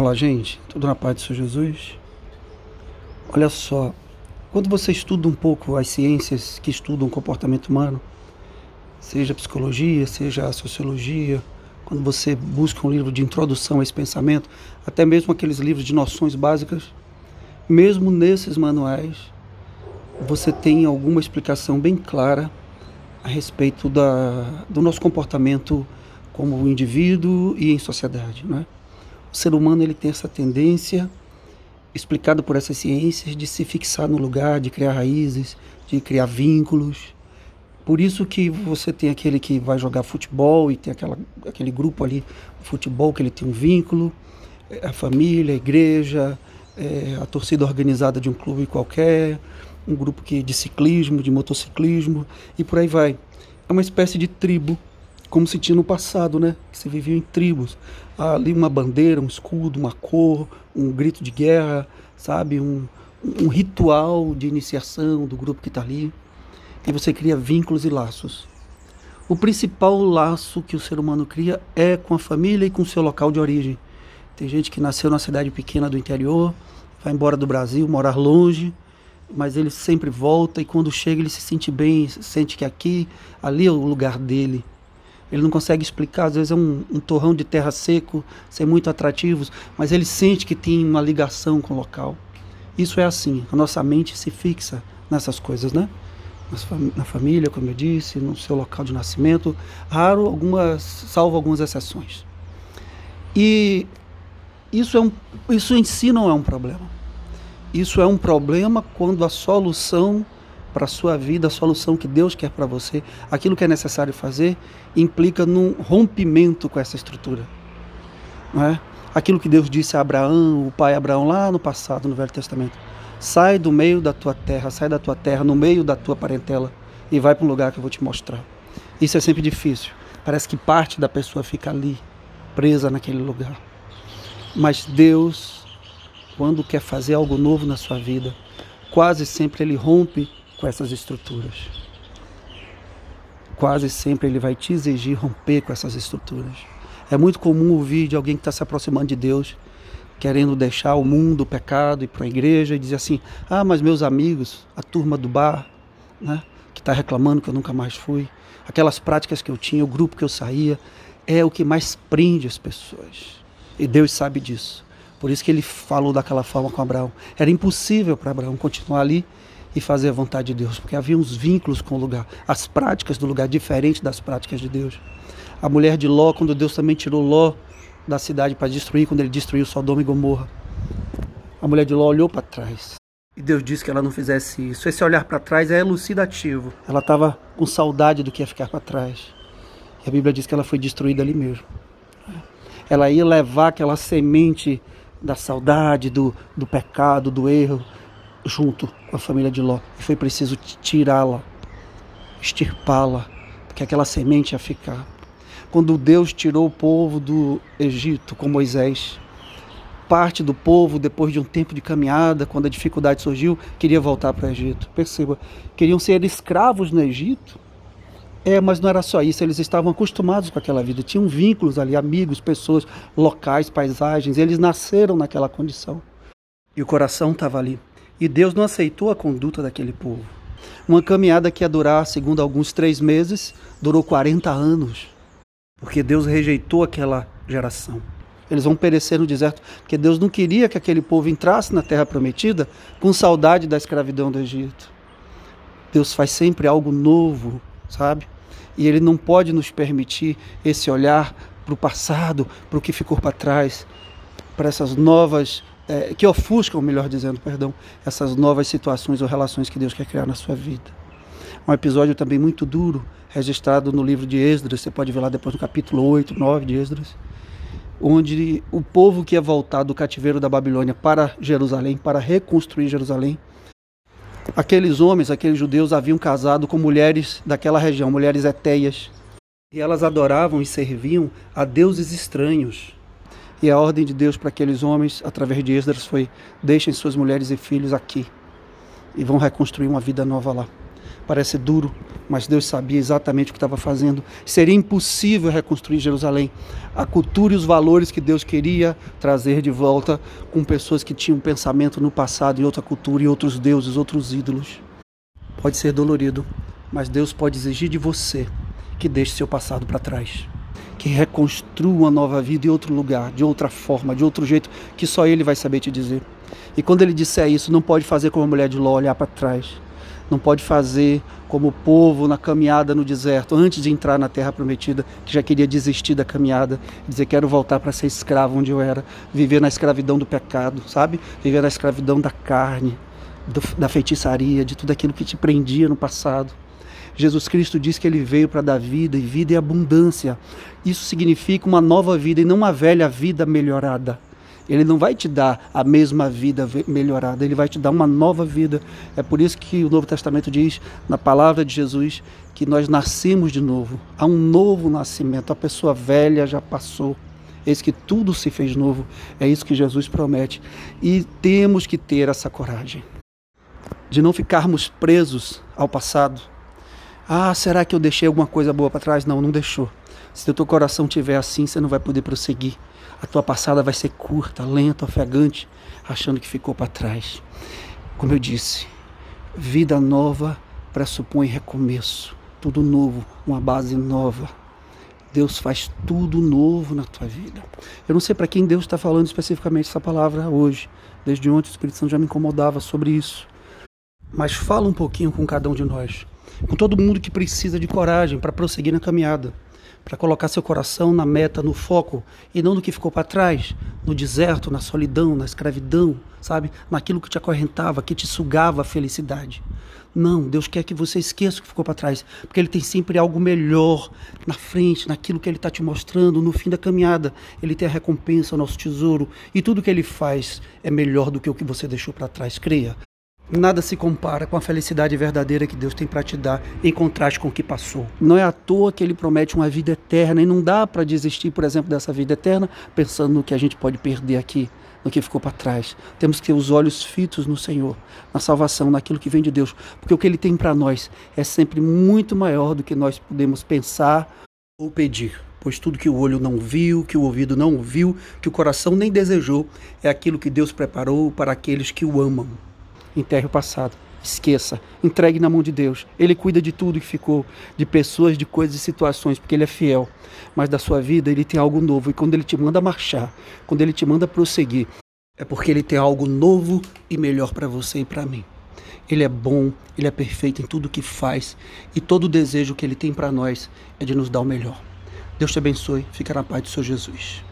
Olá, gente. Tudo na paz do Senhor Jesus? Olha só, quando você estuda um pouco as ciências que estudam o comportamento humano, seja psicologia, seja sociologia, quando você busca um livro de introdução a esse pensamento, até mesmo aqueles livros de noções básicas, mesmo nesses manuais, você tem alguma explicação bem clara a respeito da, do nosso comportamento como indivíduo e em sociedade. Né? O ser humano ele tem essa tendência, explicada por essas ciências, de se fixar no lugar, de criar raízes, de criar vínculos. Por isso que você tem aquele que vai jogar futebol e tem aquela, aquele grupo ali, futebol, que ele tem um vínculo, é, a família, a igreja, é, a torcida organizada de um clube qualquer, um grupo que de ciclismo, de motociclismo e por aí vai. É uma espécie de tribo, como se tinha no passado, né? Que se vivia em tribos. Ali uma bandeira, um escudo, uma cor, um grito de guerra, sabe? Um, um ritual de iniciação do grupo que está ali. E você cria vínculos e laços. O principal laço que o ser humano cria é com a família e com o seu local de origem. Tem gente que nasceu numa cidade pequena do interior, vai embora do Brasil, morar longe, mas ele sempre volta e quando chega ele se sente bem, sente que aqui, ali é o lugar dele. Ele não consegue explicar, às vezes é um, um torrão de terra seco, sem muito atrativos, mas ele sente que tem uma ligação com o local. Isso é assim, a nossa mente se fixa nessas coisas, né? Na família, como eu disse, no seu local de nascimento, raro algumas, salvo algumas exceções. E isso, é um, isso em si não é um problema. Isso é um problema quando a solução para a sua vida, a solução que Deus quer para você, aquilo que é necessário fazer, implica num rompimento com essa estrutura. Não é? Aquilo que Deus disse a Abraão, o pai Abraão, lá no passado, no Velho Testamento. Sai do meio da tua terra, sai da tua terra, no meio da tua parentela e vai para um lugar que eu vou te mostrar. Isso é sempre difícil. Parece que parte da pessoa fica ali, presa naquele lugar. Mas Deus, quando quer fazer algo novo na sua vida, quase sempre Ele rompe com essas estruturas. Quase sempre Ele vai te exigir romper com essas estruturas. É muito comum ouvir de alguém que está se aproximando de Deus, querendo deixar o mundo, o pecado, ir para a igreja e dizer assim: Ah, mas meus amigos, a turma do bar, né, que está reclamando que eu nunca mais fui, aquelas práticas que eu tinha, o grupo que eu saía, é o que mais prende as pessoas. E Deus sabe disso. Por isso que ele falou daquela forma com Abraão. Era impossível para Abraão continuar ali e fazer a vontade de Deus, porque havia uns vínculos com o lugar, as práticas do lugar diferentes das práticas de Deus. A mulher de Ló, quando Deus também tirou Ló da cidade para destruir, quando ele destruiu Sodoma e Gomorra, a mulher de Ló olhou para trás. E Deus disse que ela não fizesse isso. Esse olhar para trás é elucidativo. Ela estava com saudade do que ia ficar para trás. E a Bíblia diz que ela foi destruída ali mesmo ela ia levar aquela semente da saudade, do, do pecado, do erro, junto com a família de Ló. E foi preciso tirá-la, extirpá-la, porque aquela semente ia ficar. Quando Deus tirou o povo do Egito com Moisés, parte do povo, depois de um tempo de caminhada, quando a dificuldade surgiu, queria voltar para o Egito. Perceba, queriam ser escravos no Egito é, mas não era só isso, eles estavam acostumados com aquela vida, tinham vínculos ali, amigos, pessoas, locais, paisagens, eles nasceram naquela condição. E o coração estava ali. E Deus não aceitou a conduta daquele povo. Uma caminhada que ia durar, segundo alguns, três meses, durou 40 anos. Porque Deus rejeitou aquela geração. Eles vão perecer no deserto, porque Deus não queria que aquele povo entrasse na terra prometida com saudade da escravidão do Egito. Deus faz sempre algo novo sabe? E Ele não pode nos permitir esse olhar para o passado, para o que ficou para trás, para essas novas, é, que ofuscam, melhor dizendo, perdão, essas novas situações ou relações que Deus quer criar na sua vida. Um episódio também muito duro, registrado no livro de Esdras, você pode ver lá depois no capítulo 8, 9 de Esdras, onde o povo que ia voltar do cativeiro da Babilônia para Jerusalém, para reconstruir Jerusalém, Aqueles homens, aqueles judeus, haviam casado com mulheres daquela região, mulheres etéias. E elas adoravam e serviam a deuses estranhos. E a ordem de Deus para aqueles homens, através de Esdras, foi: deixem suas mulheres e filhos aqui e vão reconstruir uma vida nova lá. Parece duro, mas Deus sabia exatamente o que estava fazendo. Seria impossível reconstruir Jerusalém. A cultura e os valores que Deus queria trazer de volta com pessoas que tinham pensamento no passado e outra cultura e outros deuses, outros ídolos. Pode ser dolorido, mas Deus pode exigir de você que deixe seu passado para trás que reconstrua uma nova vida em outro lugar, de outra forma, de outro jeito, que só Ele vai saber te dizer. E quando Ele disser isso, não pode fazer como a mulher de Ló, olhar para trás. Não pode fazer como o povo na caminhada no deserto, antes de entrar na terra prometida, que já queria desistir da caminhada, dizer quero voltar para ser escravo onde eu era, viver na escravidão do pecado, sabe? Viver na escravidão da carne, do, da feitiçaria, de tudo aquilo que te prendia no passado. Jesus Cristo diz que ele veio para dar vida e vida e abundância. Isso significa uma nova vida e não uma velha vida melhorada. Ele não vai te dar a mesma vida melhorada, ele vai te dar uma nova vida. É por isso que o Novo Testamento diz, na palavra de Jesus, que nós nascemos de novo. Há um novo nascimento, a pessoa velha já passou. Eis que tudo se fez novo. É isso que Jesus promete. E temos que ter essa coragem de não ficarmos presos ao passado, ah, será que eu deixei alguma coisa boa para trás? Não, não deixou. Se o teu coração estiver assim, você não vai poder prosseguir. A tua passada vai ser curta, lenta, ofegante, achando que ficou para trás. Como eu disse, vida nova pressupõe recomeço, tudo novo, uma base nova. Deus faz tudo novo na tua vida. Eu não sei para quem Deus está falando especificamente essa palavra hoje. Desde ontem o Espírito Santo já me incomodava sobre isso. Mas fala um pouquinho com cada um de nós com todo mundo que precisa de coragem para prosseguir na caminhada, para colocar seu coração na meta, no foco e não no que ficou para trás, no deserto, na solidão, na escravidão, sabe? Naquilo que te acorrentava, que te sugava a felicidade. Não, Deus quer que você esqueça o que ficou para trás, porque Ele tem sempre algo melhor na frente, naquilo que Ele está te mostrando no fim da caminhada. Ele tem a recompensa, o nosso tesouro, e tudo que Ele faz é melhor do que o que você deixou para trás. Creia. Nada se compara com a felicidade verdadeira que Deus tem para te dar em contraste com o que passou. Não é à toa que ele promete uma vida eterna e não dá para desistir, por exemplo, dessa vida eterna pensando no que a gente pode perder aqui, no que ficou para trás. Temos que ter os olhos fitos no Senhor, na salvação, naquilo que vem de Deus, porque o que ele tem para nós é sempre muito maior do que nós podemos pensar ou pedir. Pois tudo que o olho não viu, que o ouvido não ouviu, que o coração nem desejou, é aquilo que Deus preparou para aqueles que o amam enterre o passado. Esqueça, entregue na mão de Deus. Ele cuida de tudo que ficou, de pessoas, de coisas e situações, porque Ele é fiel. Mas da sua vida Ele tem algo novo. E quando Ele te manda marchar, quando Ele te manda prosseguir, é porque Ele tem algo novo e melhor para você e para mim. Ele é bom, Ele é perfeito em tudo que faz. E todo o desejo que Ele tem para nós é de nos dar o melhor. Deus te abençoe. Fica na paz do Senhor Jesus.